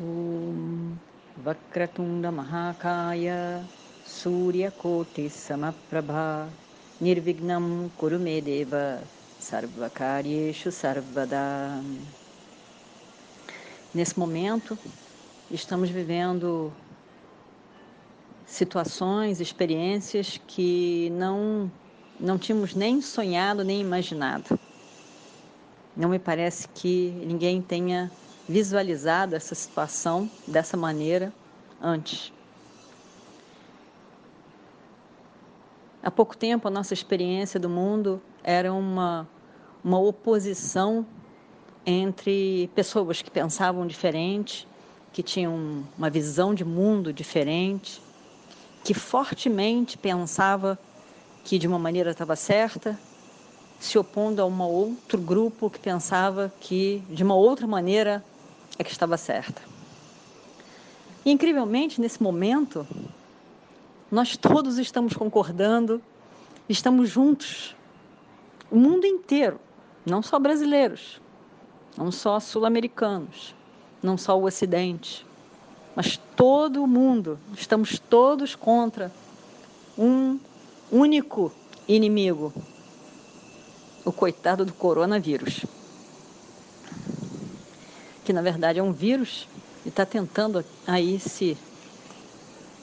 ॐ वक्रतुण्डमहाकाय सूर्यकोटिसमप्रभा निर्विघ्नं कुरु मे देव सर्वकार्येषु सर्वदा. Nesse momento, estamos vivendo situações, experiências que não, não tínhamos nem sonhado nem imaginado. Não me parece que ninguém tenha visualizado essa situação dessa maneira antes. Há pouco tempo, a nossa experiência do mundo era uma, uma oposição entre pessoas que pensavam diferente, que tinham uma visão de mundo diferente, que fortemente pensava que de uma maneira estava certa, se opondo a um outro grupo que pensava que de uma outra maneira é que estava certa. E, incrivelmente, nesse momento, nós todos estamos concordando, estamos juntos, o mundo inteiro, não só brasileiros, não só sul-americanos, não só o Ocidente, mas todo o mundo, estamos todos contra um único inimigo, o coitado do coronavírus, que na verdade é um vírus e está tentando aí se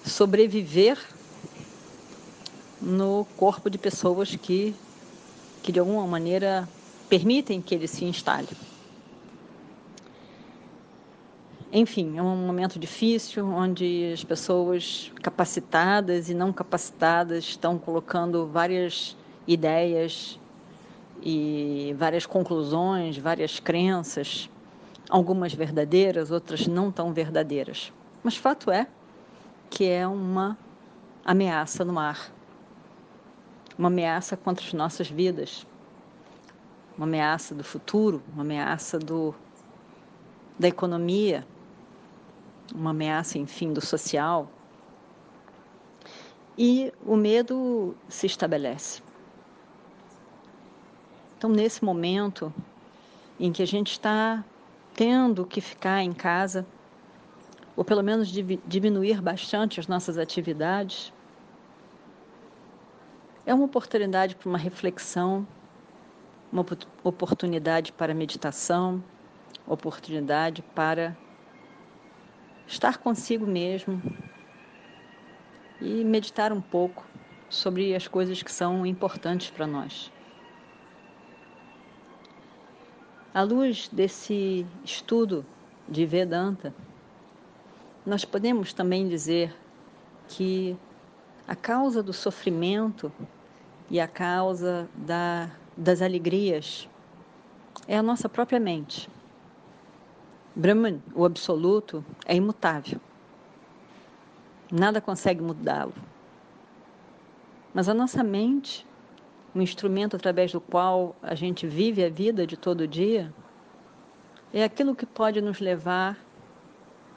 sobreviver no corpo de pessoas que, que de alguma maneira permitem que ele se instale. Enfim, é um momento difícil onde as pessoas capacitadas e não capacitadas estão colocando várias ideias e várias conclusões, várias crenças, algumas verdadeiras, outras não tão verdadeiras. Mas fato é que é uma ameaça no mar, uma ameaça contra as nossas vidas, uma ameaça do futuro, uma ameaça do, da economia, uma ameaça, enfim, do social. E o medo se estabelece. Então, nesse momento em que a gente está tendo que ficar em casa, ou pelo menos diminuir bastante as nossas atividades, é uma oportunidade para uma reflexão, uma oportunidade para meditação, oportunidade para estar consigo mesmo e meditar um pouco sobre as coisas que são importantes para nós. À luz desse estudo de Vedanta, nós podemos também dizer que a causa do sofrimento e a causa da, das alegrias é a nossa própria mente. Brahman, o absoluto, é imutável. Nada consegue mudá-lo. Mas a nossa mente, o instrumento através do qual a gente vive a vida de todo dia, é aquilo que pode nos levar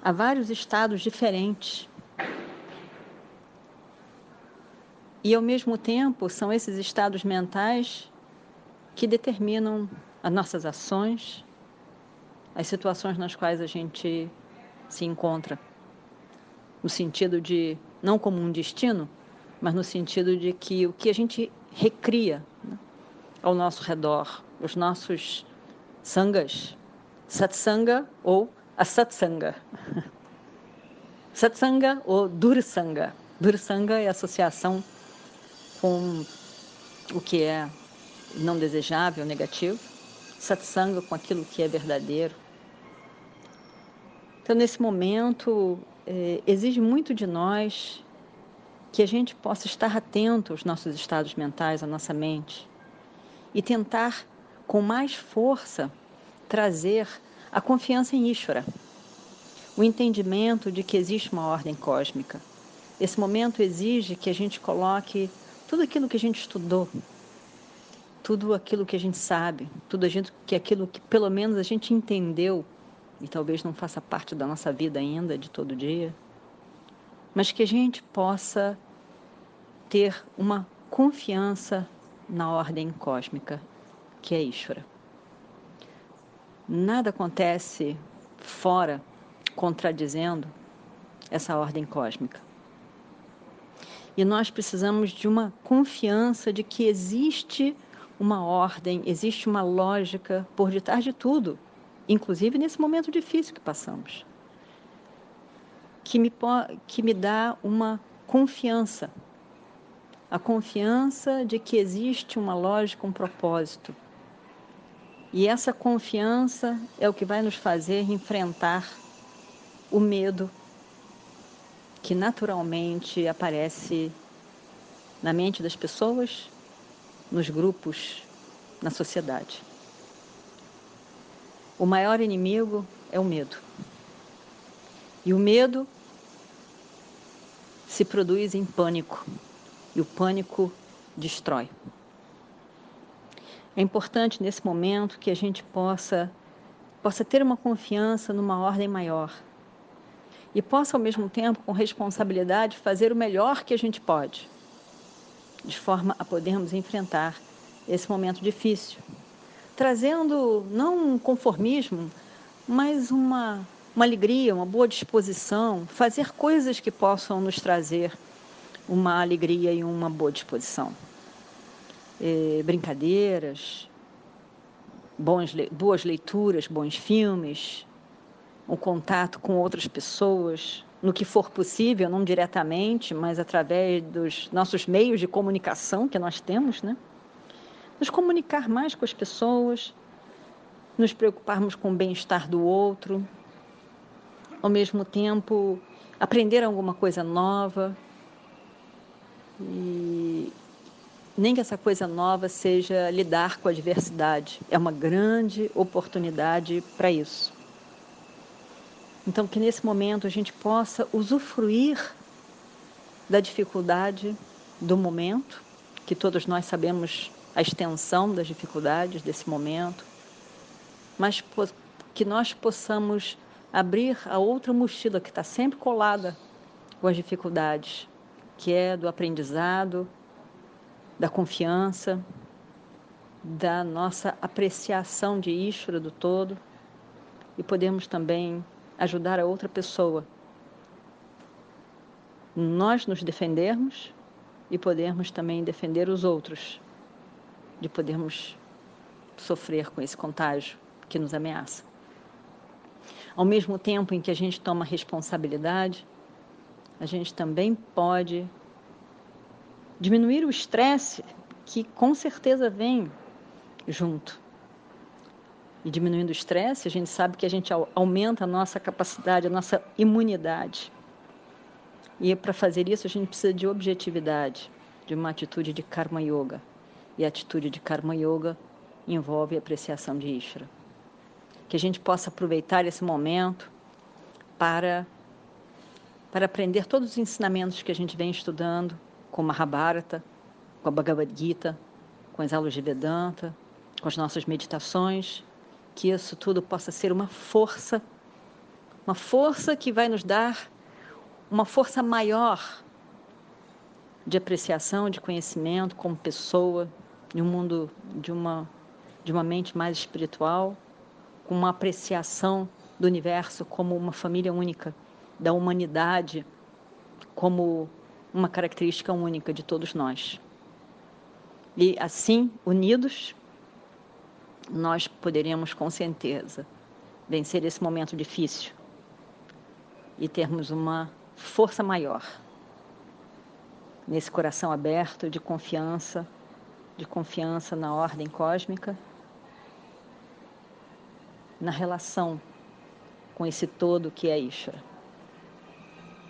a vários estados diferentes. E ao mesmo tempo, são esses estados mentais que determinam as nossas ações, as situações nas quais a gente se encontra. No sentido de, não como um destino, mas no sentido de que o que a gente recria né, ao nosso redor, os nossos sangas, satsanga ou asatsanga. Satsanga ou dursanga. Dursanga é associação com o que é não desejável, negativo. Satsanga com aquilo que é verdadeiro, então, nesse momento, é, exige muito de nós que a gente possa estar atento aos nossos estados mentais, à nossa mente, e tentar, com mais força, trazer a confiança em Ishvara, o entendimento de que existe uma ordem cósmica. Esse momento exige que a gente coloque tudo aquilo que a gente estudou, tudo aquilo que a gente sabe, tudo aquilo que pelo menos a gente entendeu e talvez não faça parte da nossa vida ainda de todo dia, mas que a gente possa ter uma confiança na ordem cósmica que é Ishvara. Nada acontece fora contradizendo essa ordem cósmica. E nós precisamos de uma confiança de que existe uma ordem, existe uma lógica por detrás de tudo, inclusive nesse momento difícil que passamos, que me, que me dá uma confiança. A confiança de que existe uma lógica, um propósito. E essa confiança é o que vai nos fazer enfrentar o medo que naturalmente aparece na mente das pessoas, nos grupos, na sociedade. O maior inimigo é o medo. E o medo se produz em pânico, e o pânico destrói. É importante nesse momento que a gente possa possa ter uma confiança numa ordem maior. E possa, ao mesmo tempo, com responsabilidade, fazer o melhor que a gente pode, de forma a podermos enfrentar esse momento difícil, trazendo não um conformismo, mas uma, uma alegria, uma boa disposição, fazer coisas que possam nos trazer uma alegria e uma boa disposição. É, brincadeiras, bons, boas leituras, bons filmes, o contato com outras pessoas, no que for possível, não diretamente, mas através dos nossos meios de comunicação que nós temos, né? Nos comunicar mais com as pessoas, nos preocuparmos com o bem-estar do outro, ao mesmo tempo aprender alguma coisa nova e nem que essa coisa nova seja lidar com a diversidade. É uma grande oportunidade para isso. Então, que nesse momento a gente possa usufruir da dificuldade do momento, que todos nós sabemos a extensão das dificuldades desse momento, mas que nós possamos abrir a outra mochila que está sempre colada com as dificuldades, que é do aprendizado, da confiança, da nossa apreciação de Ishvara do todo e podemos também ajudar a outra pessoa. Nós nos defendermos e podermos também defender os outros, de podermos sofrer com esse contágio que nos ameaça. Ao mesmo tempo em que a gente toma responsabilidade, a gente também pode diminuir o estresse que com certeza vem junto e diminuindo o estresse, a gente sabe que a gente aumenta a nossa capacidade, a nossa imunidade. E para fazer isso, a gente precisa de objetividade, de uma atitude de karma yoga. E a atitude de karma yoga envolve a apreciação de Ishvara. Que a gente possa aproveitar esse momento para para aprender todos os ensinamentos que a gente vem estudando, com Mahabharata, com a Bhagavad Gita, com as aulas de Vedanta, com as nossas meditações que isso tudo possa ser uma força, uma força que vai nos dar uma força maior de apreciação, de conhecimento como pessoa, em um mundo de uma de uma mente mais espiritual, com uma apreciação do universo como uma família única, da humanidade como uma característica única de todos nós. E assim, unidos, nós poderemos com certeza vencer esse momento difícil e termos uma força maior nesse coração aberto de confiança, de confiança na ordem cósmica, na relação com esse todo que é Ishvara.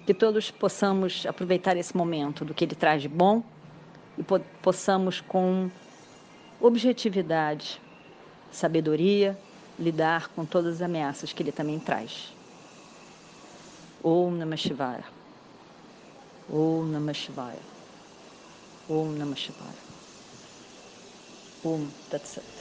Que todos possamos aproveitar esse momento do que ele traz de bom e po possamos com objetividade sabedoria, lidar com todas as ameaças que ele também traz. Om Namah Shivaya. Om Namah Shivaya. Om Namah Shivaya. Om Tat Sat.